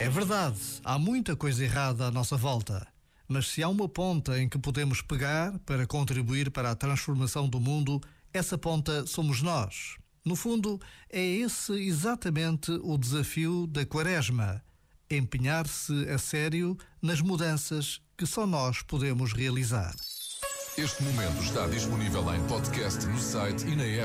É verdade, há muita coisa errada à nossa volta. Mas se há uma ponta em que podemos pegar para contribuir para a transformação do mundo, essa ponta somos nós. No fundo, é esse exatamente o desafio da Quaresma: empenhar-se a sério nas mudanças que só nós podemos realizar. Este momento está disponível em podcast no site e na app.